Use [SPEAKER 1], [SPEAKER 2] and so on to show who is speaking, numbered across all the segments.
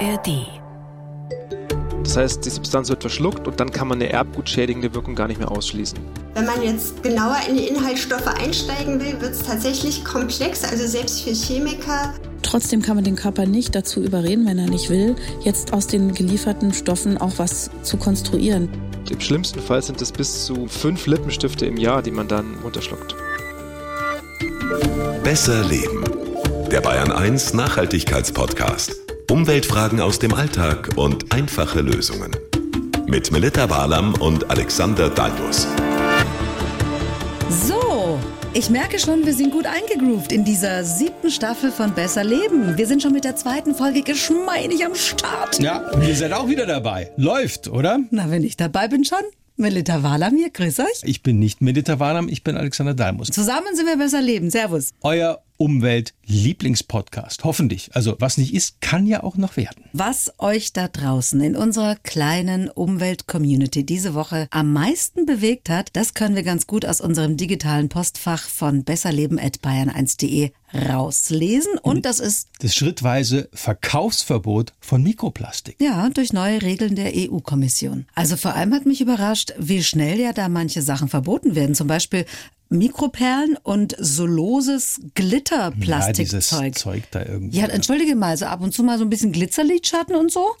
[SPEAKER 1] ARD.
[SPEAKER 2] Das heißt, die Substanz wird verschluckt und dann kann man eine erbgutschädigende Wirkung gar nicht mehr ausschließen.
[SPEAKER 3] Wenn man jetzt genauer in die Inhaltsstoffe einsteigen will, wird es tatsächlich komplex, also selbst für Chemiker.
[SPEAKER 4] Trotzdem kann man den Körper nicht dazu überreden, wenn er nicht will, jetzt aus den gelieferten Stoffen auch was zu konstruieren.
[SPEAKER 2] Im schlimmsten Fall sind es bis zu fünf Lippenstifte im Jahr, die man dann runterschluckt.
[SPEAKER 5] Besser Leben. Der Bayern 1 Nachhaltigkeitspodcast. Umweltfragen aus dem Alltag und einfache Lösungen. Mit Melita Walam und Alexander Dalmus.
[SPEAKER 6] So, ich merke schon, wir sind gut eingegroovt in dieser siebten Staffel von Besser Leben. Wir sind schon mit der zweiten Folge geschmeidig am Start.
[SPEAKER 7] Ja, ihr seid auch wieder dabei. Läuft, oder?
[SPEAKER 6] Na, wenn ich dabei bin schon. Melita Walam hier, grüß euch.
[SPEAKER 7] Ich bin nicht Melita Walam, ich bin Alexander Dalmus.
[SPEAKER 6] Zusammen sind wir Besser Leben. Servus.
[SPEAKER 7] Euer Umwelt-Lieblingspodcast. Hoffentlich. Also, was nicht ist, kann ja auch noch werden.
[SPEAKER 6] Was euch da draußen in unserer kleinen Umwelt-Community diese Woche am meisten bewegt hat, das können wir ganz gut aus unserem digitalen Postfach von besserleben.bayern1.de rauslesen. Und das ist
[SPEAKER 7] Das schrittweise Verkaufsverbot von Mikroplastik.
[SPEAKER 6] Ja, durch neue Regeln der EU-Kommission. Also vor allem hat mich überrascht, wie schnell ja da manche Sachen verboten werden. Zum Beispiel Mikroperlen und so loses
[SPEAKER 7] Ja,
[SPEAKER 6] Glitterplastikzeug.
[SPEAKER 7] Zeug da irgendwie.
[SPEAKER 6] Ja, entschuldige mal, so ab und zu mal so ein bisschen Glitzerlidschatten und so.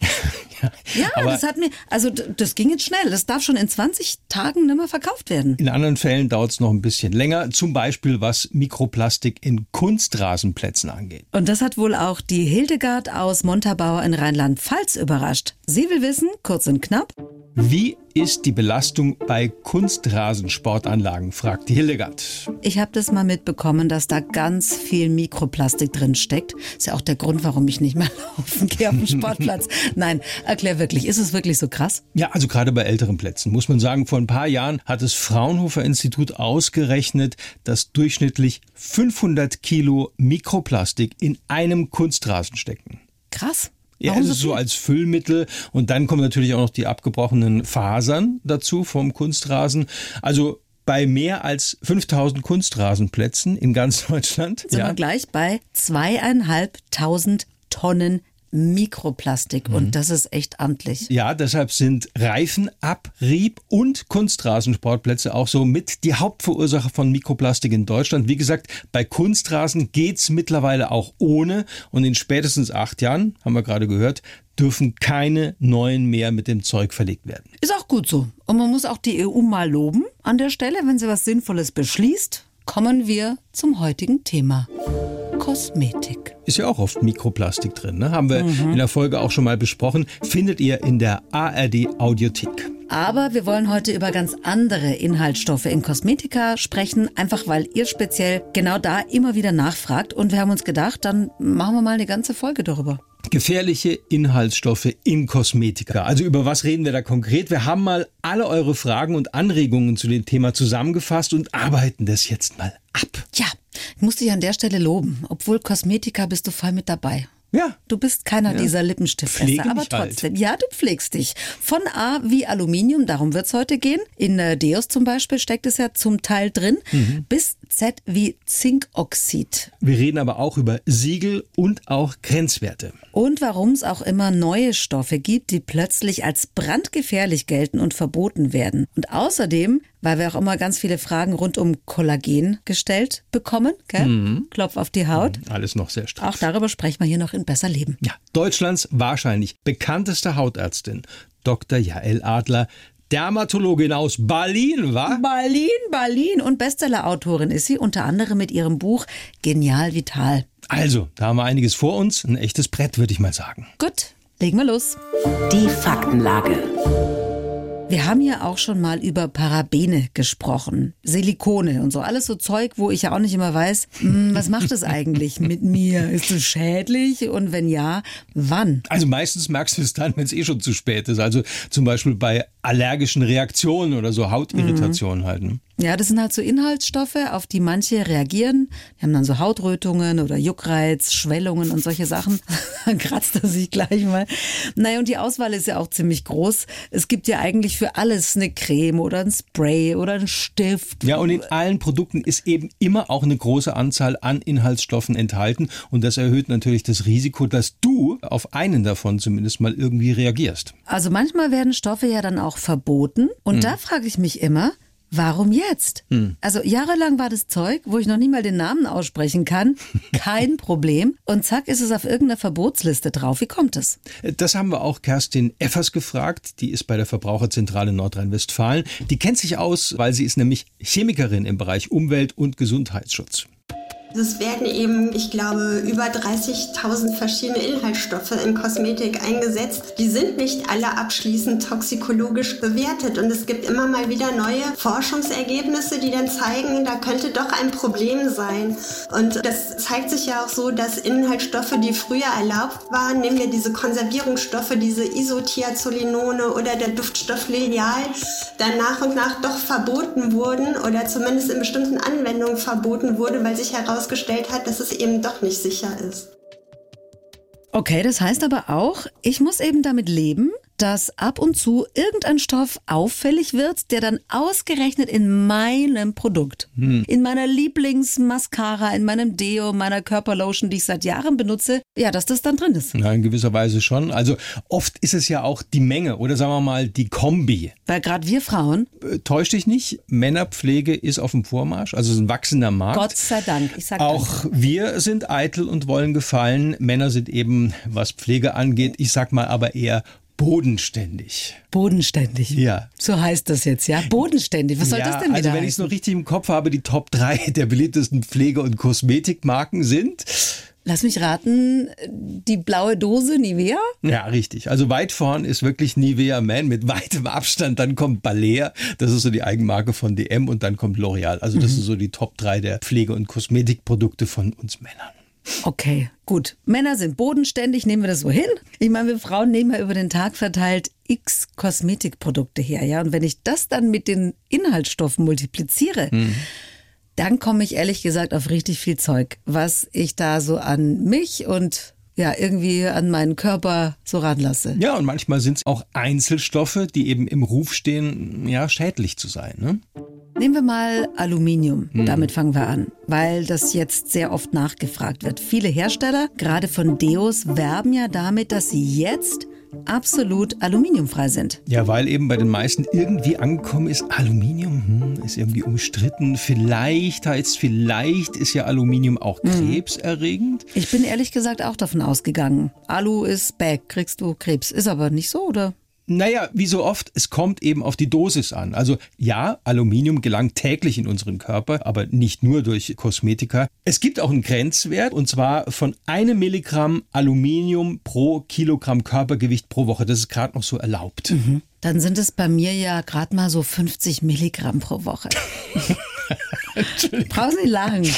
[SPEAKER 6] Ja,
[SPEAKER 7] aber-
[SPEAKER 6] das hat mir, also das ging jetzt schnell. Das darf schon in 20 Tagen nimmer verkauft werden.
[SPEAKER 7] In anderen Fällen dauert es noch ein bisschen länger, zum Beispiel was Mikroplastik in Kunstrasenplätzen angeht.
[SPEAKER 6] Und das hat wohl auch die Hildegard aus Montabaur in Rheinland-Pfalz überrascht. Sie will wissen, kurz und knapp,
[SPEAKER 7] Wie ist die Belastung bei Kunstrasensportanlagen, fragt die Hildegard.
[SPEAKER 6] Ich habe das mal mitbekommen, dass da ganz viel Mikroplastik drin steckt. Ist ja auch der Grund, warum ich nicht mehr laufen gehe auf dem Sportplatz. Nein, erklär wirklich, ist es wirklich so krass?
[SPEAKER 7] Ja, also gerade bei älteren Plätzen muss man sagen, vor ein paar Jahren hat das Fraunhofer Institut ausgerechnet, dass durchschnittlich 500 Kilo Mikroplastik in einem Kunstrasen stecken.
[SPEAKER 6] Krass.
[SPEAKER 7] Ja,
[SPEAKER 6] Warum
[SPEAKER 7] also
[SPEAKER 6] so
[SPEAKER 7] so als Füllmittel und dann kommen natürlich auch noch die abgebrochenen Fasern dazu vom Kunstrasen. Also bei mehr als 5000 Kunstrasenplätzen in ganz Deutschland.
[SPEAKER 6] Sind wir gleich bei zweieinhalbtausend Tonnen Mikroplastik.
[SPEAKER 7] Mhm.
[SPEAKER 6] Und das ist echt amtlich.
[SPEAKER 7] Ja, deshalb sind Reifenabrieb und Kunstrasensportplätze auch so mit die Hauptverursacher von Mikroplastik in Deutschland. Wie gesagt, bei Kunstrasen geht's mittlerweile auch ohne und in spätestens acht Jahren, haben wir gerade gehört, dürfen keine neuen mehr mit dem Zeug verlegt werden.
[SPEAKER 6] Ist auch gut so. Und man muss auch die EU mal loben an der Stelle, wenn sie was Sinnvolles beschließt. Kommen wir zum heutigen Thema. Kosmetik.
[SPEAKER 7] Ist ja auch oft Mikroplastik drin, ne? haben wir in der Folge auch schon mal besprochen. Findet ihr in der ARD Audiothek.
[SPEAKER 6] Aber wir wollen heute über ganz andere Inhaltsstoffe in Kosmetika sprechen, einfach weil ihr speziell genau da immer wieder nachfragt. Und wir haben uns gedacht, dann machen wir mal eine ganze Folge darüber.
[SPEAKER 7] Gefährliche Inhaltsstoffe in Kosmetika. Also über was reden wir da konkret? Wir haben mal alle eure Fragen und Anregungen zu dem Thema zusammengefasst und arbeiten das jetzt mal ab.
[SPEAKER 6] Ja, ich muss dich an der Stelle loben. Obwohl Kosmetika bist du voll mit dabei.
[SPEAKER 7] Ja.
[SPEAKER 6] Du bist keiner dieser
[SPEAKER 7] Pflege
[SPEAKER 6] Lippenstiftesser, aber
[SPEAKER 7] halt.
[SPEAKER 6] trotzdem. Ja, du pflegst dich. Von A wie Aluminium, darum wird's heute gehen. In äh, Deos zum Beispiel steckt es ja zum Teil drin.
[SPEAKER 7] Mhm.
[SPEAKER 6] Bis Z wie Zinkoxid.
[SPEAKER 7] Wir reden aber auch über Siegel und auch Grenzwerte.
[SPEAKER 6] Und warum es auch immer neue Stoffe gibt, die plötzlich als brandgefährlich gelten und verboten werden. Und außerdem, weil wir auch immer ganz viele Fragen rund um Kollagen gestellt bekommen, gell?
[SPEAKER 7] Mhm.
[SPEAKER 6] Klopf auf die Haut.
[SPEAKER 7] Alles noch sehr straff.
[SPEAKER 6] Auch darüber sprechen wir hier noch in Besser Leben.
[SPEAKER 7] Ja, Deutschlands wahrscheinlich bekannteste Hautärztin, Dr. Jael Adler, Dermatologin aus Berlin, war?
[SPEAKER 6] Berlin, Berlin und Bestsellerautorin ist sie, unter anderem mit ihrem Buch Genial Vital.
[SPEAKER 7] Also, da haben wir einiges vor uns. Ein echtes Brett, würde ich mal sagen.
[SPEAKER 6] Gut, legen wir los.
[SPEAKER 1] Die Faktenlage.
[SPEAKER 6] Wir haben ja auch schon mal über Parabene gesprochen, Silikone und so. Alles so Zeug, wo ich ja auch nicht immer weiß, hm, was macht es eigentlich mit mir? Ist es schädlich? Und wenn ja, wann?
[SPEAKER 7] Also meistens merkst du es dann, wenn es eh schon zu spät ist. Also zum Beispiel bei allergischen Reaktionen oder so Hautirritationen halt. Ne?
[SPEAKER 6] Ja, das sind halt so Inhaltsstoffe, auf die manche reagieren. Die haben dann so Hautrötungen oder Juckreiz, Schwellungen und solche Sachen. dann kratzt er sich gleich mal. Naja, und die Auswahl ist ja auch ziemlich groß. Es gibt ja eigentlich für alles eine Creme oder ein Spray oder ein Stift.
[SPEAKER 7] Ja, und in allen Produkten ist eben immer auch eine große Anzahl an Inhaltsstoffen enthalten. Und das erhöht natürlich das Risiko, dass du auf einen davon zumindest mal irgendwie reagierst.
[SPEAKER 6] Also manchmal werden Stoffe ja dann auch verboten. Und
[SPEAKER 7] Mhm.
[SPEAKER 6] da frage ich mich immer, Warum jetzt?
[SPEAKER 7] Hm.
[SPEAKER 6] Also jahrelang war das Zeug, wo ich noch nicht mal den Namen aussprechen kann, kein Problem. Und zack ist es auf irgendeiner Verbotsliste drauf. Wie kommt es?
[SPEAKER 7] Das haben wir auch Kerstin Effers gefragt. Die ist bei der Verbraucherzentrale Nordrhein-Westfalen. Die kennt sich aus, weil sie ist nämlich Chemikerin im Bereich Umwelt- und Gesundheitsschutz.
[SPEAKER 3] Es werden eben, ich glaube, über 30.000 verschiedene Inhaltsstoffe in Kosmetik eingesetzt. Die sind nicht alle abschließend toxikologisch bewertet. Und es gibt immer mal wieder neue Forschungsergebnisse, die dann zeigen, da könnte doch ein Problem sein. Und das zeigt sich ja auch so, dass Inhaltsstoffe, die früher erlaubt waren, nehmen wir diese Konservierungsstoffe, diese Isothiazolinone oder der Duftstoff Lilial, dann nach und nach doch verboten wurden oder zumindest in bestimmten Anwendungen verboten wurde, weil sich herausgestellt hat, dass es eben doch nicht sicher ist.
[SPEAKER 6] Okay, das heißt aber auch, ich muss eben damit leben, dass ab und zu irgendein Stoff auffällig wird, der dann ausgerechnet in meinem Produkt,
[SPEAKER 7] Hm.
[SPEAKER 6] in meiner Lieblingsmascara, in meinem Deo, meiner Körperlotion, die ich seit Jahren benutze, ja, dass das dann drin ist.
[SPEAKER 7] Ja, in gewisser Weise schon. Also oft ist es ja auch die Menge oder sagen wir mal die Kombi.
[SPEAKER 6] Weil gerade wir Frauen,
[SPEAKER 7] Äh, Täusch dich nicht, Männerpflege ist auf dem Vormarsch, also es ist ein wachsender Markt.
[SPEAKER 6] Gott sei Dank, ich sag
[SPEAKER 7] Auch wir sind eitel und wollen gefallen. Männer sind eben, was Pflege angeht, ich sag mal aber eher bodenständig.
[SPEAKER 6] bodenständig.
[SPEAKER 7] Ja.
[SPEAKER 6] So heißt das jetzt, ja? Bodenständig. Was soll
[SPEAKER 7] ja,
[SPEAKER 6] das denn wieder
[SPEAKER 7] Also wenn ich es noch richtig im Kopf habe, die Top 3 der beliebtesten Pflege- und Kosmetikmarken sind.
[SPEAKER 6] Lass mich raten, die blaue Dose Nivea?
[SPEAKER 7] Ja, richtig. Also weit vorn ist wirklich Nivea Man mit weitem Abstand. Dann kommt Balea, das ist so die Eigenmarke von DM und dann kommt L'Oreal. Also das sind so die Top 3 der Pflege- und Kosmetikprodukte von uns Männern.
[SPEAKER 6] Okay, gut. Männer sind bodenständig, nehmen wir das so hin. Ich meine, wir Frauen nehmen ja über den Tag verteilt x Kosmetikprodukte her, ja. Und wenn ich das dann mit den Inhaltsstoffen multipliziere, dann komme ich ehrlich gesagt auf richtig viel Zeug, was ich da so an mich und ja, irgendwie an meinen Körper so ranlasse.
[SPEAKER 7] Ja, und manchmal sind es auch Einzelstoffe, die eben im Ruf stehen, ja, schädlich zu sein. Ne?
[SPEAKER 6] Nehmen wir mal Aluminium. Damit fangen wir an, weil das jetzt sehr oft nachgefragt wird. Viele Hersteller, gerade von Deos, werben ja damit, dass sie jetzt absolut aluminiumfrei sind.
[SPEAKER 7] Ja, weil eben bei den meisten irgendwie angekommen ist, Aluminium hm, ist irgendwie umstritten. Vielleicht heißt vielleicht ist ja Aluminium auch krebserregend.
[SPEAKER 6] Ich bin ehrlich gesagt auch davon ausgegangen. Alu ist back, kriegst du Krebs. Ist aber nicht so, oder?
[SPEAKER 7] Naja, wie so oft, es kommt eben auf die Dosis an. Also ja, Aluminium gelangt täglich in unseren Körper, aber nicht nur durch Kosmetika. Es gibt auch einen Grenzwert und zwar von einem Milligramm Aluminium pro Kilogramm Körpergewicht pro Woche. Das ist gerade noch so erlaubt.
[SPEAKER 6] Dann sind es bei mir ja gerade mal so 50 Milligramm pro Woche. Brauchst nicht lachen.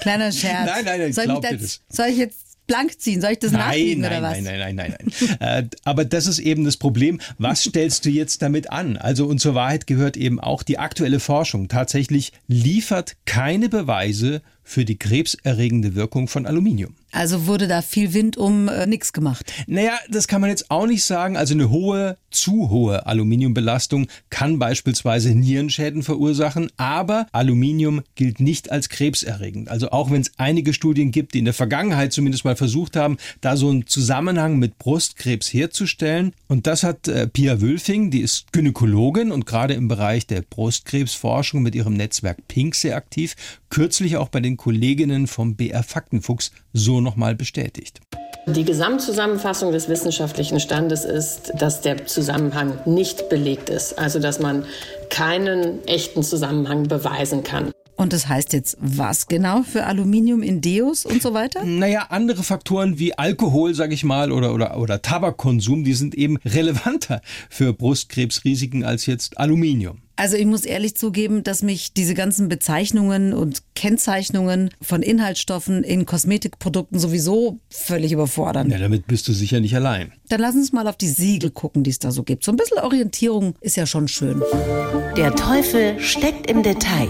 [SPEAKER 6] Kleiner Scherz.
[SPEAKER 7] Nein, nein, nein,
[SPEAKER 6] soll ich, jetzt, soll ich jetzt blank ziehen? Soll ich das
[SPEAKER 7] Nein,
[SPEAKER 6] nachbiegen
[SPEAKER 7] nein,
[SPEAKER 6] oder was?
[SPEAKER 7] nein, nein, nein, nein, nein. äh, aber das ist eben das Problem. Was stellst du jetzt damit an? Also und zur Wahrheit gehört eben auch die aktuelle Forschung. Tatsächlich liefert keine Beweise für die krebserregende Wirkung von Aluminium.
[SPEAKER 6] Also wurde da viel Wind um äh, nichts gemacht.
[SPEAKER 7] Naja, das kann man jetzt auch nicht sagen. Also eine hohe, zu hohe Aluminiumbelastung kann beispielsweise Nierenschäden verursachen, aber Aluminium gilt nicht als krebserregend. Also auch wenn es einige Studien gibt, die in der Vergangenheit zumindest mal versucht haben, da so einen Zusammenhang mit Brustkrebs herzustellen. Und das hat äh, Pia Wülfing, die ist Gynäkologin und gerade im Bereich der Brustkrebsforschung mit ihrem Netzwerk Pink sehr aktiv, kürzlich auch bei den Kolleginnen vom BR Faktenfuchs so nochmal bestätigt.
[SPEAKER 8] Die Gesamtzusammenfassung des wissenschaftlichen Standes ist, dass der Zusammenhang nicht belegt ist, also dass man keinen echten Zusammenhang beweisen kann.
[SPEAKER 6] Und das heißt jetzt was genau für Aluminium in Deos und so weiter?
[SPEAKER 7] Naja, andere Faktoren wie Alkohol, sage ich mal, oder, oder, oder Tabakkonsum, die sind eben relevanter für Brustkrebsrisiken als jetzt Aluminium.
[SPEAKER 6] Also ich muss ehrlich zugeben, dass mich diese ganzen Bezeichnungen und Kennzeichnungen von Inhaltsstoffen in Kosmetikprodukten sowieso völlig überfordern.
[SPEAKER 7] Ja, damit bist du sicher nicht allein.
[SPEAKER 6] Dann lass uns mal auf die Siegel gucken, die es da so gibt. So ein bisschen Orientierung ist ja schon schön.
[SPEAKER 1] Der Teufel steckt im Detail.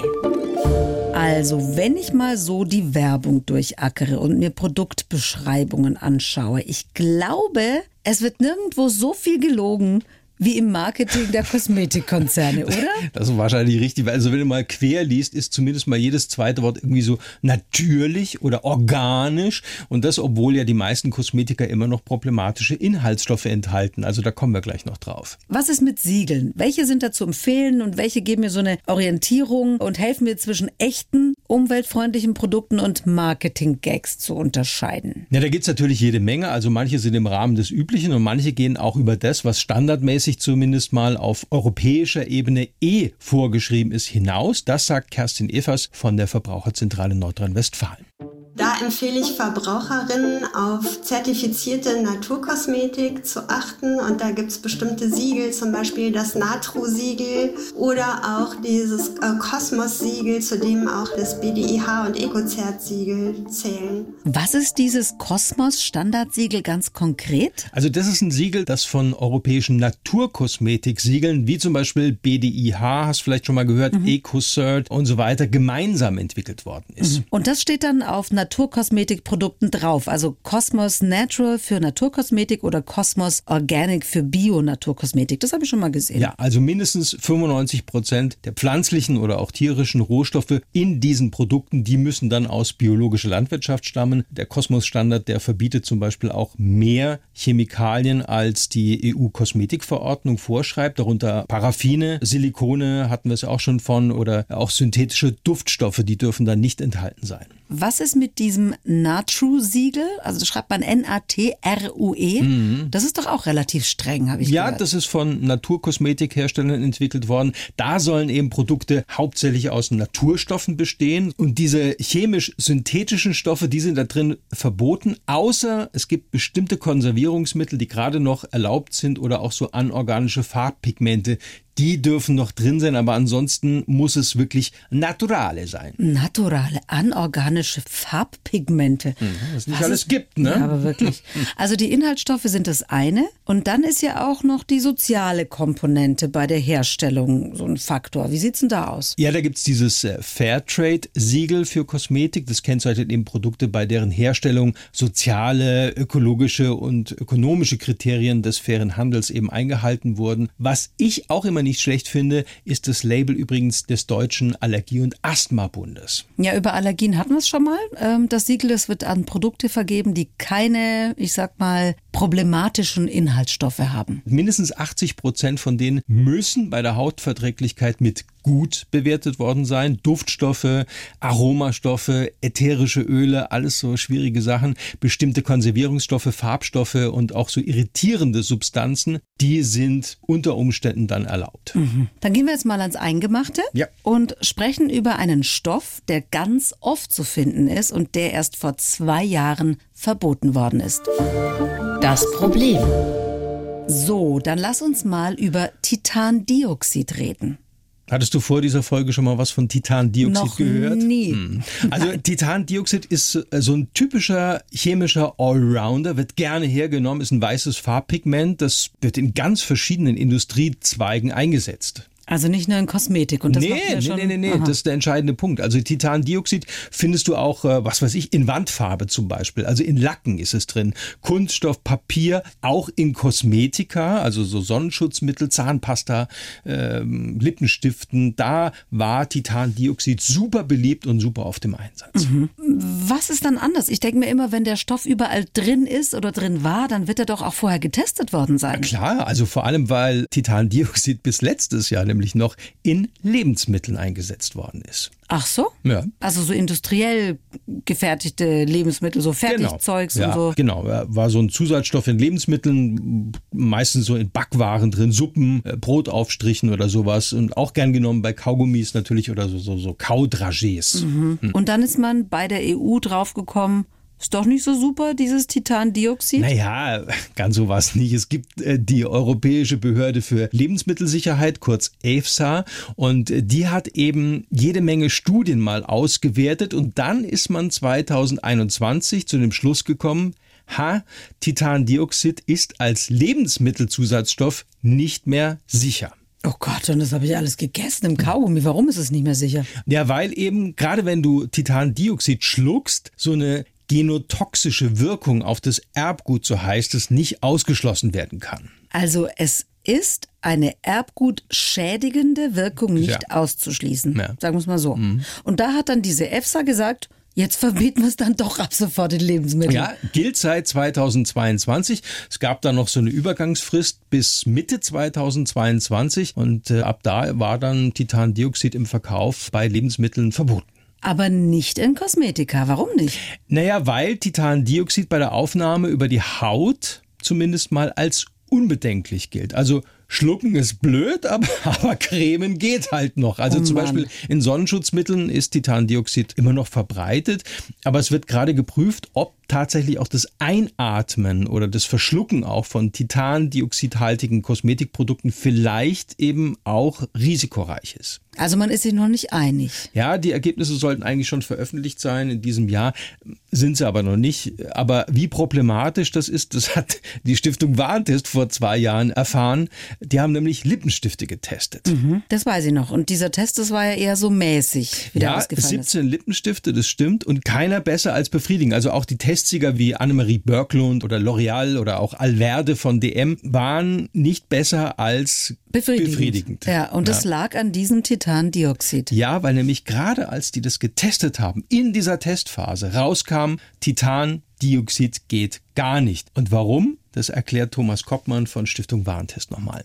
[SPEAKER 6] Also, wenn ich mal so die Werbung durchackere und mir Produktbeschreibungen anschaue, ich glaube, es wird nirgendwo so viel gelogen wie im Marketing der Kosmetikkonzerne, oder?
[SPEAKER 7] Das ist wahrscheinlich richtig. Also wenn du mal quer liest, ist zumindest mal jedes zweite Wort irgendwie so natürlich oder organisch. Und das, obwohl ja die meisten Kosmetika immer noch problematische Inhaltsstoffe enthalten. Also da kommen wir gleich noch drauf.
[SPEAKER 6] Was ist mit Siegeln? Welche sind da zu empfehlen und welche geben mir so eine Orientierung und helfen mir zwischen echten, umweltfreundlichen Produkten und Marketing-Gags zu unterscheiden?
[SPEAKER 7] Ja, da gibt's natürlich jede Menge. Also manche sind im Rahmen des Üblichen und manche gehen auch über das, was standardmäßig zumindest mal auf europäischer Ebene eh vorgeschrieben ist, hinaus. Das sagt Kerstin Evers von der Verbraucherzentrale Nordrhein-Westfalen.
[SPEAKER 3] Da empfehle ich Verbraucherinnen, auf zertifizierte Naturkosmetik zu achten. Und da gibt es bestimmte Siegel, zum Beispiel das Natru-Siegel oder auch dieses äh, Kosmos-Siegel, zu dem auch das BDIH und EcoCert-Siegel zählen.
[SPEAKER 6] Was ist dieses Kosmos-Standardsiegel ganz konkret?
[SPEAKER 7] Also das ist ein Siegel, das von europäischen Naturkosmetik-Siegeln, wie zum Beispiel BDIH, hast du vielleicht schon mal gehört, mhm. EcoCert und so weiter, gemeinsam entwickelt worden ist.
[SPEAKER 6] Mhm. Und das steht dann auf Naturkosmetikprodukten drauf. Also Cosmos Natural für Naturkosmetik oder Cosmos Organic für Bio-Naturkosmetik. Das habe ich schon mal gesehen.
[SPEAKER 7] Ja, also mindestens 95 Prozent der pflanzlichen oder auch tierischen Rohstoffe in diesen Produkten, die müssen dann aus biologischer Landwirtschaft stammen. Der Kosmos-Standard, der verbietet zum Beispiel auch mehr Chemikalien als die EU-Kosmetikverordnung vorschreibt, darunter Paraffine, Silikone hatten wir es auch schon von oder auch synthetische Duftstoffe, die dürfen dann nicht enthalten sein.
[SPEAKER 6] Was ist mit diesem Natru-Siegel? Also das schreibt man N-A-T-R-U-E. Mhm. Das ist doch auch relativ streng, habe ich
[SPEAKER 7] ja,
[SPEAKER 6] gehört.
[SPEAKER 7] Ja, das ist von Naturkosmetikherstellern entwickelt worden. Da sollen eben Produkte hauptsächlich aus Naturstoffen bestehen. Und diese chemisch-synthetischen Stoffe, die sind da drin verboten, außer es gibt bestimmte Konservierungsmittel, die gerade noch erlaubt sind oder auch so anorganische Farbpigmente, die dürfen noch drin sein, aber ansonsten muss es wirklich naturale sein.
[SPEAKER 6] Naturale, anorganische Farbpigmente.
[SPEAKER 7] Mhm, was nicht was alles ist, gibt, ne?
[SPEAKER 6] Ja, aber wirklich. Also die Inhaltsstoffe sind das eine und dann ist ja auch noch die soziale Komponente bei der Herstellung so ein Faktor. Wie sieht's denn da aus?
[SPEAKER 7] Ja, da gibt's dieses äh, Fairtrade-Siegel für Kosmetik. Das kennzeichnet eben Produkte, bei deren Herstellung soziale, ökologische und ökonomische Kriterien des fairen Handels eben eingehalten wurden. Was ich auch immer nicht schlecht finde, ist das Label übrigens des Deutschen Allergie- und Asthma-Bundes.
[SPEAKER 6] Ja, über Allergien hatten wir es schon mal. Ähm, das Siegel, das wird an Produkte vergeben, die keine, ich sag mal, problematischen Inhaltsstoffe haben.
[SPEAKER 7] Mindestens 80 Prozent von denen müssen bei der Hautverträglichkeit mit gut bewertet worden sein. Duftstoffe, Aromastoffe, ätherische Öle, alles so schwierige Sachen. Bestimmte Konservierungsstoffe, Farbstoffe und auch so irritierende Substanzen, die sind unter Umständen dann erlaubt.
[SPEAKER 6] Mhm. Dann gehen wir jetzt mal ans Eingemachte
[SPEAKER 7] ja.
[SPEAKER 6] und sprechen über einen Stoff, der ganz oft zu finden ist und der erst vor zwei Jahren verboten worden ist.
[SPEAKER 1] Das Problem.
[SPEAKER 6] So, dann lass uns mal über Titandioxid reden.
[SPEAKER 7] Hattest du vor dieser Folge schon mal was von Titandioxid
[SPEAKER 6] Noch
[SPEAKER 7] gehört?
[SPEAKER 6] Nie.
[SPEAKER 7] Hm. Also Nein. Titandioxid ist äh, so ein typischer chemischer Allrounder, wird gerne hergenommen, ist ein weißes Farbpigment, das wird in ganz verschiedenen Industriezweigen eingesetzt.
[SPEAKER 6] Also nicht nur in Kosmetik und das
[SPEAKER 7] nee,
[SPEAKER 6] nee,
[SPEAKER 7] nee, nee, nee, das ist der entscheidende Punkt. Also Titandioxid findest du auch, äh, was weiß ich, in Wandfarbe zum Beispiel. Also in Lacken ist es drin. Kunststoff, Papier, auch in Kosmetika, also so Sonnenschutzmittel, Zahnpasta, ähm, Lippenstiften. Da war Titandioxid super beliebt und super auf dem Einsatz.
[SPEAKER 6] Mhm. Was ist dann anders? Ich denke mir immer, wenn der Stoff überall drin ist oder drin war, dann wird er doch auch vorher getestet worden sein.
[SPEAKER 7] Ja, klar, also vor allem, weil Titandioxid bis letztes Jahr, nämlich nämlich noch in Lebensmitteln eingesetzt worden ist.
[SPEAKER 6] Ach so?
[SPEAKER 7] Ja.
[SPEAKER 6] Also so industriell gefertigte Lebensmittel, so Fertigzeugs
[SPEAKER 7] genau.
[SPEAKER 6] und so.
[SPEAKER 7] Genau, war so ein Zusatzstoff in Lebensmitteln, meistens so in Backwaren drin, Suppen, äh, Brotaufstrichen oder sowas und auch gern genommen bei Kaugummis natürlich oder so, so, so Kaudragés.
[SPEAKER 6] Mhm. Und dann ist man bei der EU draufgekommen, ist doch nicht so super, dieses Titandioxid?
[SPEAKER 7] Naja, ganz so war es nicht. Es gibt äh, die Europäische Behörde für Lebensmittelsicherheit, kurz EFSA, und äh, die hat eben jede Menge Studien mal ausgewertet und dann ist man 2021 zu dem Schluss gekommen, ha, Titandioxid ist als Lebensmittelzusatzstoff nicht mehr sicher.
[SPEAKER 6] Oh Gott, und das habe ich alles gegessen im Kaugummi. Warum ist es nicht mehr sicher?
[SPEAKER 7] Ja, weil eben, gerade wenn du Titandioxid schluckst, so eine genotoxische Wirkung auf das Erbgut, so heißt es, nicht ausgeschlossen werden kann.
[SPEAKER 6] Also es ist eine erbgutschädigende Wirkung nicht ja. auszuschließen. Ja. Sagen wir es mal so. Mhm. Und da hat dann diese EFSA gesagt, Jetzt verbieten wir es dann doch ab sofort in Lebensmitteln.
[SPEAKER 7] Ja, gilt seit 2022. Es gab da noch so eine Übergangsfrist bis Mitte 2022 und äh, ab da war dann Titandioxid im Verkauf bei Lebensmitteln verboten.
[SPEAKER 6] Aber nicht in Kosmetika. Warum nicht?
[SPEAKER 7] Naja, weil Titandioxid bei der Aufnahme über die Haut zumindest mal als unbedenklich gilt. Also Schlucken ist blöd, aber, aber Cremen geht halt noch. Also oh zum Beispiel in Sonnenschutzmitteln ist Titandioxid immer noch verbreitet, aber es wird gerade geprüft, ob tatsächlich auch das Einatmen oder das Verschlucken auch von titandioxidhaltigen Kosmetikprodukten vielleicht eben auch risikoreich ist.
[SPEAKER 6] Also man ist sich noch nicht einig.
[SPEAKER 7] Ja, die Ergebnisse sollten eigentlich schon veröffentlicht sein in diesem Jahr, sind sie aber noch nicht. Aber wie problematisch das ist, das hat die Stiftung Warntest vor zwei Jahren erfahren. Die haben nämlich Lippenstifte getestet.
[SPEAKER 6] Mhm, das weiß ich noch. Und dieser Test, das war ja eher so mäßig, wie
[SPEAKER 7] ja,
[SPEAKER 6] der ausgefallen
[SPEAKER 7] 17 ist. Lippenstifte, das stimmt. Und keiner besser als befriedigend. Also auch die Testsieger wie Annemarie Börklund oder L'Oreal oder auch Alverde von DM waren nicht besser als befriedigend. befriedigend.
[SPEAKER 6] Ja, und das lag an diesem Titandioxid.
[SPEAKER 7] Ja, weil nämlich gerade als die das getestet haben, in dieser Testphase rauskam, Titandioxid geht gar nicht. Und warum? Das erklärt Thomas Koppmann von Stiftung Warentest nochmal.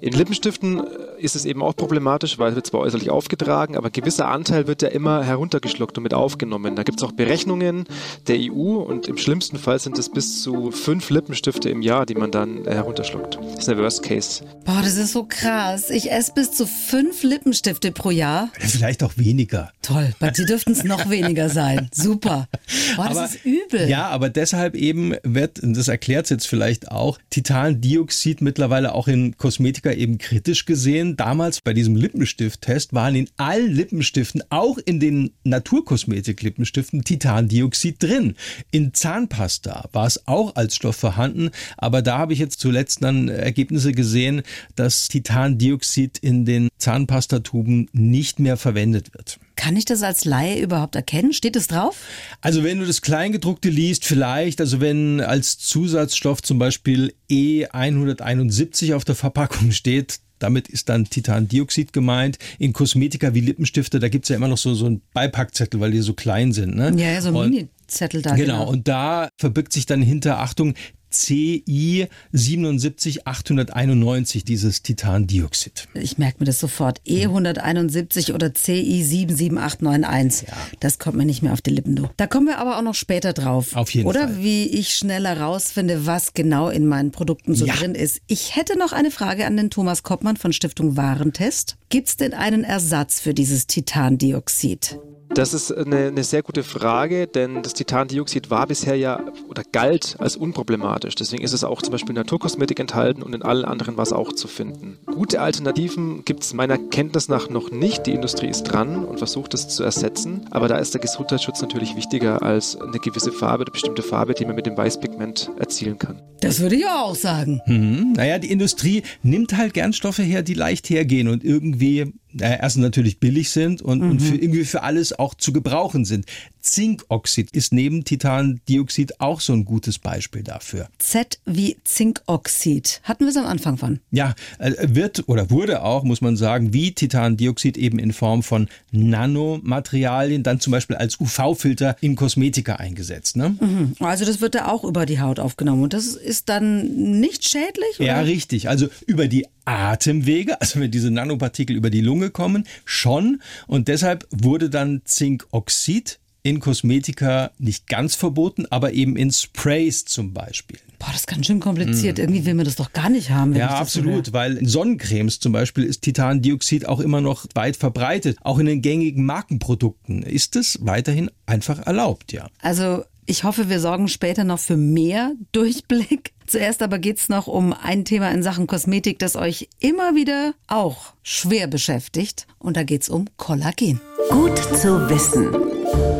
[SPEAKER 2] In Lippenstiften äh, ist es eben auch problematisch, weil es wird zwar äußerlich aufgetragen, aber gewisser Anteil wird ja immer heruntergeschluckt und mit aufgenommen. Da gibt es auch Berechnungen der EU und im schlimmsten Fall sind es bis zu fünf Lippenstifte im Jahr, die man dann äh, herunterschluckt. Das ist der Worst Case.
[SPEAKER 6] Boah, das ist so krass. Ich esse bis zu fünf Lippenstifte pro Jahr.
[SPEAKER 7] Vielleicht auch weniger.
[SPEAKER 6] Toll, bei dir dürften es noch weniger sein. Super. Boah, das
[SPEAKER 7] aber,
[SPEAKER 6] ist übel.
[SPEAKER 7] Ja, aber deshalb eben wird, und das erklärt es jetzt vielleicht auch, Titandioxid mittlerweile auch in Kosmetika eben kritisch gesehen. Damals bei diesem Lippenstift-Test waren in allen Lippenstiften, auch in den Naturkosmetik-Lippenstiften, Titandioxid drin. In Zahnpasta war es auch als Stoff vorhanden, aber da habe ich jetzt zuletzt dann Ergebnisse gesehen, dass Titandioxid in den Zahnpastatuben nicht mehr verwendet wird.
[SPEAKER 6] Kann ich das als Laie überhaupt erkennen? Steht es drauf?
[SPEAKER 7] Also wenn du das Kleingedruckte liest, vielleicht, also wenn als Zusatzstoff zum Beispiel E171 auf der Verpackung steht, damit ist dann Titandioxid gemeint. In Kosmetika wie Lippenstifte, da gibt es ja immer noch so, so einen Beipackzettel, weil die so klein sind. Ne?
[SPEAKER 6] Ja, ja so ein Mini-Zettel da.
[SPEAKER 7] Genau, genau, und da verbirgt sich dann hinter, Achtung, CI 77891, dieses Titandioxid.
[SPEAKER 6] Ich merke mir das sofort. E171 oder CI 77891. Ja. Das kommt mir nicht mehr auf die Lippen, du. Da kommen wir aber auch noch später drauf.
[SPEAKER 7] Auf jeden
[SPEAKER 6] oder
[SPEAKER 7] Fall.
[SPEAKER 6] Oder wie ich schneller rausfinde, was genau in meinen Produkten so ja. drin ist. Ich hätte noch eine Frage an den Thomas Koppmann von Stiftung Warentest. Gibt es denn einen Ersatz für dieses Titandioxid?
[SPEAKER 2] Das ist eine, eine, sehr gute Frage, denn das Titandioxid war bisher ja oder galt als unproblematisch. Deswegen ist es auch zum Beispiel in Naturkosmetik enthalten und in allen anderen war es auch zu finden. Gute Alternativen gibt es meiner Kenntnis nach noch nicht. Die Industrie ist dran und versucht es zu ersetzen. Aber da ist der Gesundheitsschutz natürlich wichtiger als eine gewisse Farbe, eine bestimmte Farbe, die man mit dem Weißpigment erzielen kann.
[SPEAKER 6] Das würde ich auch sagen.
[SPEAKER 7] Hm, naja, die Industrie nimmt halt gern Stoffe her, die leicht hergehen und irgendwie äh, erstens natürlich billig sind und, mhm. und für, irgendwie für alles auch zu gebrauchen sind. Zinkoxid ist neben Titandioxid auch so ein gutes Beispiel dafür.
[SPEAKER 6] Z wie Zinkoxid. Hatten wir es am Anfang von?
[SPEAKER 7] Ja, äh, wird oder wurde auch, muss man sagen, wie Titandioxid eben in Form von Nanomaterialien dann zum Beispiel als UV-Filter in Kosmetika eingesetzt. Ne?
[SPEAKER 6] Mhm. Also das wird da auch über die Haut aufgenommen und das ist dann nicht schädlich? Oder?
[SPEAKER 7] Ja, richtig. Also über die Atemwege, also wenn diese Nanopartikel über die Lunge kommen, schon. Und deshalb wurde dann Zinkoxid in Kosmetika nicht ganz verboten, aber eben in Sprays zum Beispiel.
[SPEAKER 6] Boah, das ist ganz schön kompliziert. Mm. Irgendwie will man das doch gar nicht haben.
[SPEAKER 7] ja, absolut, so weil in Sonnencremes zum Beispiel ist Titandioxid auch immer noch weit verbreitet. Auch in den gängigen Markenprodukten ist es weiterhin einfach erlaubt, ja.
[SPEAKER 6] Also ich hoffe, wir sorgen später noch für mehr Durchblick. Zuerst aber geht es noch um ein Thema in Sachen Kosmetik, das euch immer wieder auch schwer beschäftigt. Und da geht es um Kollagen.
[SPEAKER 1] Gut zu wissen.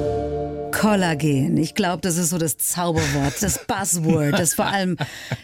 [SPEAKER 6] Kollagen. Ich glaube, das ist so das Zauberwort, das Buzzword, das vor allem,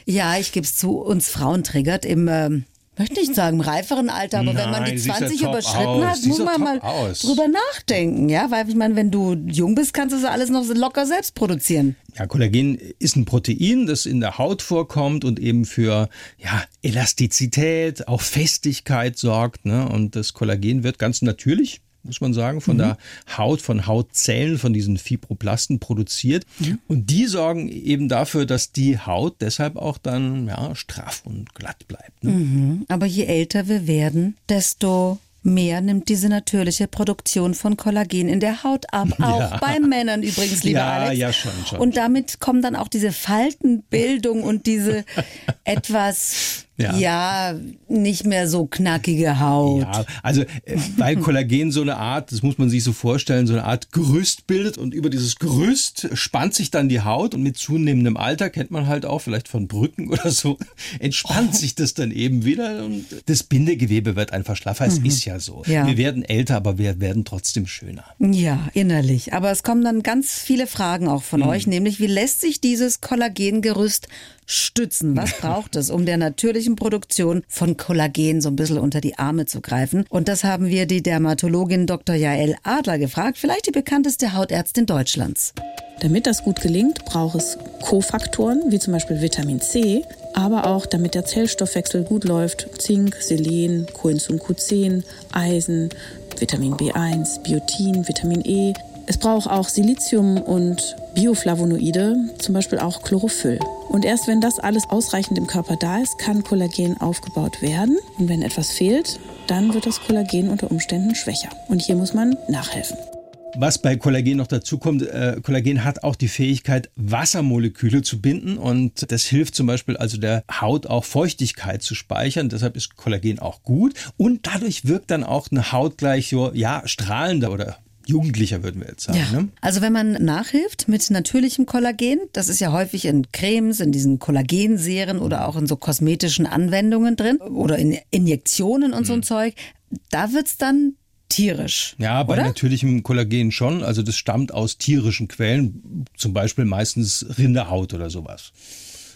[SPEAKER 6] ja, ich gebe es zu, uns Frauen triggert im ähm, möchte nicht sagen im reiferen Alter, aber Nein, wenn man die 20 ja überschritten aus. hat, muss man mal aus. drüber nachdenken, ja, weil ich meine, wenn du jung bist, kannst du das alles noch locker selbst produzieren.
[SPEAKER 7] Ja, Kollagen ist ein Protein, das in der Haut vorkommt und eben für ja, Elastizität, auch Festigkeit sorgt. Ne? Und das Kollagen wird ganz natürlich muss man sagen, von mhm. der Haut, von Hautzellen, von diesen Fibroplasten produziert. Mhm. Und die sorgen eben dafür, dass die Haut deshalb auch dann ja, straff und glatt bleibt. Ne?
[SPEAKER 6] Mhm. Aber je älter wir werden, desto mehr nimmt diese natürliche Produktion von Kollagen in der Haut ab. Auch ja. bei Männern übrigens, lieber
[SPEAKER 7] ja,
[SPEAKER 6] Alex.
[SPEAKER 7] Ja, schon, schon.
[SPEAKER 6] Und damit kommen dann auch diese Faltenbildung und diese etwas ja. ja. nicht mehr so knackige Haut. Ja,
[SPEAKER 7] also äh, weil Kollagen so eine Art, das muss man sich so vorstellen, so eine Art Gerüst bildet und über dieses Gerüst spannt sich dann die Haut und mit zunehmendem Alter kennt man halt auch vielleicht von Brücken oder so, entspannt oh. sich das dann eben wieder und das Bindegewebe wird einfach schlaffer. Es mhm. ist ja so. Ja. Wir werden älter, aber wir werden trotzdem schöner.
[SPEAKER 6] Ja, innerlich. Aber es kommen dann ganz viele Fragen auch von mhm. euch, nämlich wie lässt sich dieses Kollagengerüst stützen? Was braucht es, um der natürlichen Produktion von Kollagen so ein bisschen unter die Arme zu greifen? Und das haben wir die Dermatologin Dr. Jael Adler gefragt, vielleicht die bekannteste Hautärztin Deutschlands.
[SPEAKER 4] Damit das gut gelingt, braucht es Kofaktoren, wie zum Beispiel Vitamin C, aber auch damit der Zellstoffwechsel gut läuft, Zink, Selen, Coenzym Q10, Eisen, Vitamin B1, Biotin, Vitamin E, es braucht auch Silizium und Bioflavonoide, zum Beispiel auch Chlorophyll. Und erst wenn das alles ausreichend im Körper da ist, kann Kollagen aufgebaut werden. Und wenn etwas fehlt, dann wird das Kollagen unter Umständen schwächer. Und hier muss man nachhelfen.
[SPEAKER 7] Was bei Kollagen noch dazu kommt, äh, Kollagen hat auch die Fähigkeit, Wassermoleküle zu binden und das hilft zum Beispiel also der Haut auch Feuchtigkeit zu speichern. Deshalb ist Kollagen auch gut und dadurch wirkt dann auch eine Haut gleich so, ja, strahlender oder Jugendlicher, würden wir jetzt sagen. Ja. Ne?
[SPEAKER 6] Also wenn man nachhilft mit natürlichem Kollagen, das ist ja häufig in Cremes, in diesen Kollagenserien oder auch in so kosmetischen Anwendungen drin oder in Injektionen und mhm. so ein mhm. Zeug, da wird es dann tierisch.
[SPEAKER 7] Ja, bei
[SPEAKER 6] oder?
[SPEAKER 7] natürlichem Kollagen schon. Also das stammt aus tierischen Quellen, zum Beispiel meistens Rinderhaut oder sowas.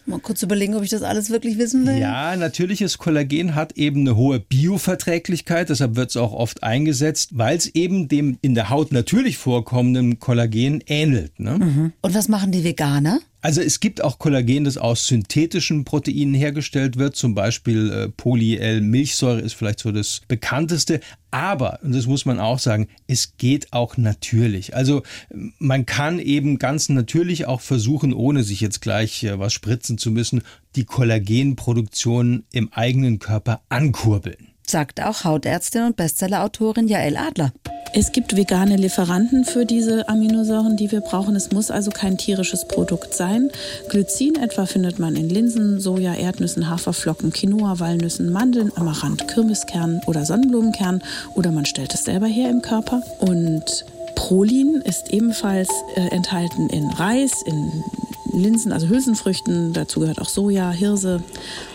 [SPEAKER 6] Mal kurz überlegen, ob ich das alles wirklich wissen will.
[SPEAKER 7] Ja, natürliches Kollagen hat eben eine hohe Bioverträglichkeit, deshalb wird es auch oft eingesetzt, weil es eben dem in der Haut natürlich vorkommenden Kollagen ähnelt. Ne?
[SPEAKER 6] Mhm. Und was machen die Veganer?
[SPEAKER 7] Also es gibt auch Kollagen, das aus synthetischen Proteinen hergestellt wird, zum Beispiel äh, Polyl-Milchsäure ist vielleicht so das bekannteste. Aber, und das muss man auch sagen, es geht auch natürlich. Also man kann eben ganz natürlich auch versuchen, ohne sich jetzt gleich äh, was spritzen zu müssen, die Kollagenproduktion im eigenen Körper ankurbeln.
[SPEAKER 6] Sagt auch Hautärztin und Bestsellerautorin Jael Adler.
[SPEAKER 4] Es gibt vegane Lieferanten für diese Aminosäuren, die wir brauchen. Es muss also kein tierisches Produkt sein. Glycin etwa findet man in Linsen, Soja, Erdnüssen, Haferflocken, Quinoa, Walnüssen, Mandeln, Amaranth, Kürbiskernen oder Sonnenblumenkernen oder man stellt es selber her im Körper. Und Prolin ist ebenfalls äh, enthalten in Reis, in Linsen, also Hülsenfrüchten. Dazu gehört auch Soja, Hirse,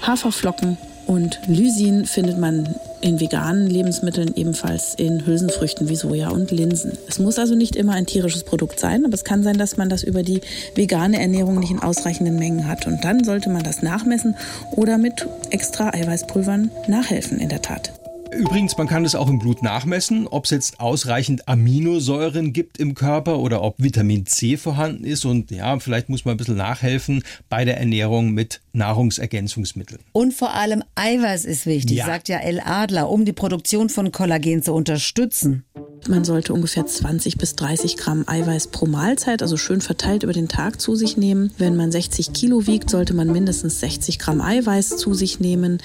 [SPEAKER 4] Haferflocken. Und Lysin findet man in veganen Lebensmitteln ebenfalls in Hülsenfrüchten wie Soja und Linsen. Es muss also nicht immer ein tierisches Produkt sein, aber es kann sein, dass man das über die vegane Ernährung nicht in ausreichenden Mengen hat. Und dann sollte man das nachmessen oder mit extra Eiweißpulvern nachhelfen, in der Tat.
[SPEAKER 7] Übrigens, man kann es auch im Blut nachmessen, ob es jetzt ausreichend Aminosäuren gibt im Körper oder ob Vitamin C vorhanden ist. Und ja, vielleicht muss man ein bisschen nachhelfen bei der Ernährung mit Nahrungsergänzungsmitteln.
[SPEAKER 6] Und vor allem Eiweiß ist wichtig,
[SPEAKER 7] Ja.
[SPEAKER 6] sagt ja El Adler, um die Produktion von Kollagen zu unterstützen.
[SPEAKER 4] Man sollte ungefähr 20 bis 30 Gramm Eiweiß pro Mahlzeit, also schön verteilt über den Tag zu sich nehmen. Wenn man 60 Kilo wiegt, sollte man mindestens 60 Gramm Eiweiß zu sich nehmen.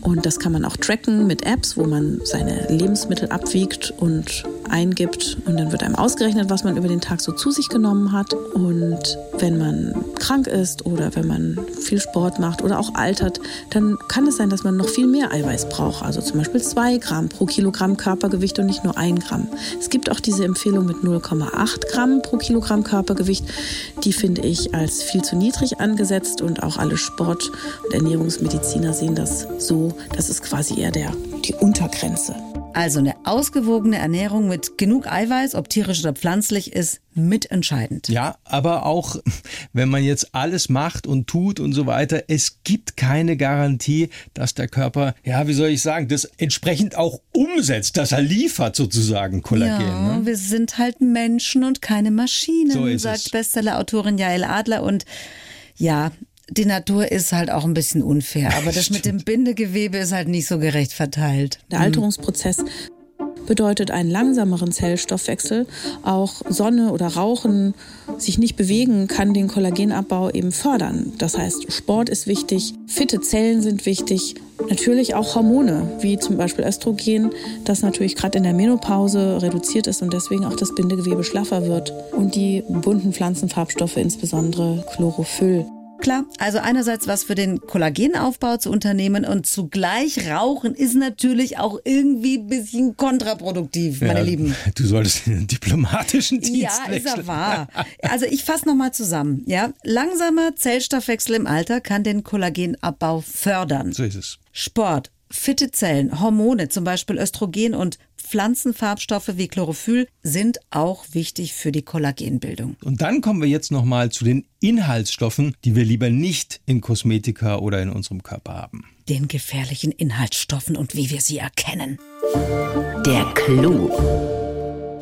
[SPEAKER 4] Und das kann man auch tracken mit Apps, wo man seine Lebensmittel abwiegt und eingibt. Und dann wird einem ausgerechnet, was man über den Tag so zu sich genommen hat. Und wenn man krank ist oder wenn man viel Sport macht oder auch altert, dann kann es sein, dass man noch viel mehr Eiweiß braucht. Also zum Beispiel 2 Gramm pro Kilogramm Körpergewicht und nicht nur 1 Gramm. Es gibt auch diese Empfehlung mit 0,8 Gramm pro Kilogramm Körpergewicht. Die finde ich als viel zu niedrig angesetzt und auch alle Sport- und Ernährungsmediziner sehen das so. Das ist quasi eher der, die Untergrenze.
[SPEAKER 6] Also eine ausgewogene Ernährung mit genug Eiweiß, ob tierisch oder pflanzlich, ist mitentscheidend.
[SPEAKER 7] Ja, aber auch wenn man jetzt alles macht und tut und so weiter, es gibt keine Garantie, dass der Körper, ja, wie soll ich sagen, das entsprechend auch umsetzt, dass er liefert sozusagen Kollagen.
[SPEAKER 6] Ja,
[SPEAKER 7] ne?
[SPEAKER 6] wir sind halt Menschen und keine Maschinen,
[SPEAKER 7] So ist
[SPEAKER 6] sagt
[SPEAKER 7] es.
[SPEAKER 6] Bestsellerautorin Jael Adler. Und ja, die Natur ist halt auch ein bisschen unfair. Aber das mit dem Bindegewebe ist halt nicht so gerecht verteilt.
[SPEAKER 4] Der Alterungsprozess bedeutet einen langsameren Zellstoffwechsel. Auch Sonne oder Rauchen, sich nicht bewegen, kann den Kollagenabbau eben fördern. Das heißt, Sport ist wichtig, fitte Zellen sind wichtig, natürlich auch Hormone, wie zum Beispiel Östrogen, das natürlich gerade in der Menopause reduziert ist und deswegen auch das Bindegewebe schlaffer wird. Und die bunten Pflanzenfarbstoffe, insbesondere Chlorophyll.
[SPEAKER 6] Klar, also einerseits was für den Kollagenaufbau zu unternehmen und zugleich rauchen ist natürlich auch irgendwie ein bisschen kontraproduktiv, meine
[SPEAKER 7] Ja,
[SPEAKER 6] Lieben.
[SPEAKER 7] Du solltest in den diplomatischen Dienst
[SPEAKER 6] Ja, ist er wahr. Also ich fasse nochmal zusammen. Ja, langsamer Zellstoffwechsel im Alter kann den Kollagenabbau fördern.
[SPEAKER 7] So ist es.
[SPEAKER 6] Sport, fitte Zellen, Hormone, zum Beispiel Östrogen und Pflanzenfarbstoffe wie Chlorophyll sind auch wichtig für die Kollagenbildung.
[SPEAKER 7] Und dann kommen wir jetzt nochmal zu den Inhaltsstoffen, die wir lieber nicht in Kosmetika oder in unserem Körper haben.
[SPEAKER 6] Den gefährlichen Inhaltsstoffen und wie wir sie erkennen.
[SPEAKER 1] Der Clou.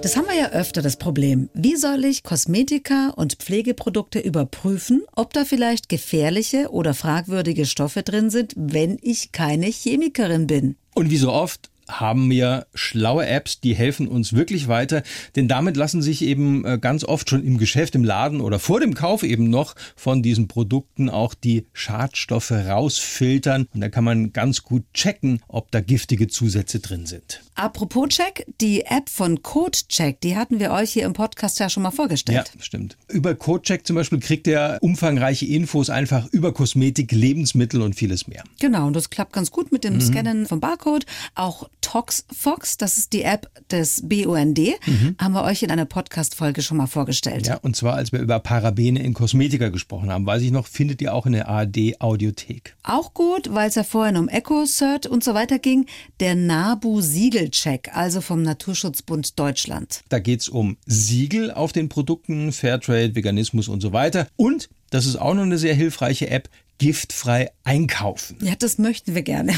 [SPEAKER 6] Das haben wir ja öfter das Problem. Wie soll ich Kosmetika und Pflegeprodukte überprüfen, ob da vielleicht gefährliche oder fragwürdige Stoffe drin sind, wenn ich keine Chemikerin bin?
[SPEAKER 7] Und wie so oft haben wir schlaue Apps, die helfen uns wirklich weiter, denn damit lassen sich eben äh, ganz oft schon im Geschäft, im Laden oder vor dem Kauf eben noch von diesen Produkten auch die Schadstoffe rausfiltern und da kann man ganz gut checken, ob da giftige Zusätze drin sind.
[SPEAKER 6] Apropos Check, die App von CodeCheck, die hatten wir euch hier im Podcast ja schon mal vorgestellt.
[SPEAKER 7] Ja, stimmt. Über CodeCheck zum Beispiel kriegt ihr umfangreiche Infos einfach über Kosmetik, Lebensmittel und vieles mehr.
[SPEAKER 6] Genau, und das klappt ganz gut mit dem
[SPEAKER 7] Mhm.
[SPEAKER 6] Scannen vom Barcode. Auch ToxFox, das ist die App des BUND, haben wir euch in einer Podcast-Folge schon mal vorgestellt.
[SPEAKER 7] Mhm. Ja, und zwar als wir über Parabene in Kosmetika gesprochen haben, weiß ich noch, findet ihr auch in der ARD Audiothek.
[SPEAKER 6] Auch gut, weil es ja vorhin um EcoCert und so weiter ging, der NABU-Siegelcheck, also vom Naturschutzbund Deutschland.
[SPEAKER 7] Da geht's um Siegel auf den Produkten, Fairtrade, Veganismus und so weiter. Und, das ist auch noch eine sehr hilfreiche App, giftfrei einkaufen.
[SPEAKER 6] Ja, das möchten wir gerne.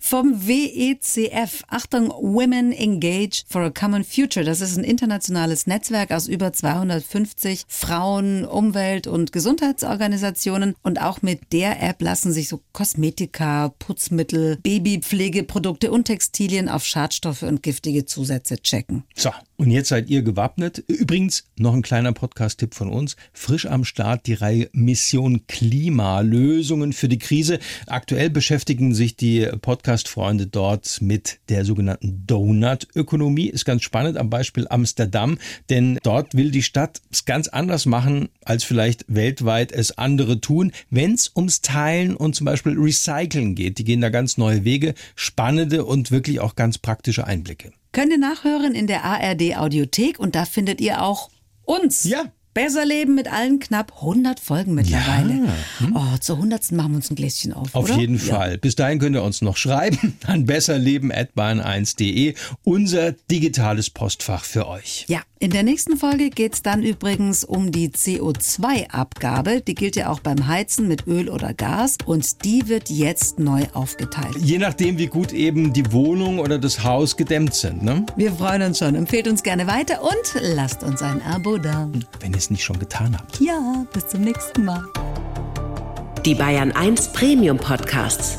[SPEAKER 6] Vom WECF. Achtung, Women Engage for a Common Future. Das ist ein internationales Netzwerk aus über 250 Frauen, Umwelt- und Gesundheitsorganisationen. Und auch mit der App lassen sich so Kosmetika, Putzmittel, Babypflegeprodukte und Textilien auf Schadstoffe und giftige Zusätze checken.
[SPEAKER 7] So, und jetzt seid ihr gewappnet. Übrigens, noch ein kleiner Podcast-Tipp von uns. Frisch am Start die Reihe Mission Klima, Lösungen für die Krise. Aktuell beschäftigen sich die Podcast-Freunde dort mit der sogenannten Donut-Ökonomie. Ist ganz spannend am Beispiel Amsterdam, denn dort will die Stadt es ganz anders machen, als vielleicht weltweit es andere tun, wenn es ums Teilen und zum Beispiel Recyceln geht. Die gehen da ganz neue Wege, spannende und wirklich auch ganz praktische Einblicke.
[SPEAKER 6] Könnt ihr nachhören in der ARD Audiothek und da findet ihr auch uns.
[SPEAKER 7] Ja.
[SPEAKER 6] Besser leben mit allen knapp 100 Folgen mittlerweile. Oh, zur 100. machen wir uns ein Gläschen auf,
[SPEAKER 7] Auf
[SPEAKER 6] oder?
[SPEAKER 7] jeden Fall. Bis dahin könnt ihr uns noch schreiben an besserleben.bahn1.de, unser digitales Postfach für euch.
[SPEAKER 6] Ja, In der nächsten Folge geht es dann übrigens um die CO2-Abgabe. Die gilt ja auch beim Heizen mit Öl oder Gas und die wird jetzt neu aufgeteilt.
[SPEAKER 7] Je nachdem, wie gut eben die Wohnung oder das Haus gedämmt sind. Ne?
[SPEAKER 6] Wir freuen uns schon. Empfehlt uns gerne weiter und lasst uns ein Abo da.
[SPEAKER 7] Wenn ihr es nicht schon getan habt.
[SPEAKER 6] Ja, bis zum nächsten Mal.
[SPEAKER 1] Die Bayern 1 Premium Podcasts.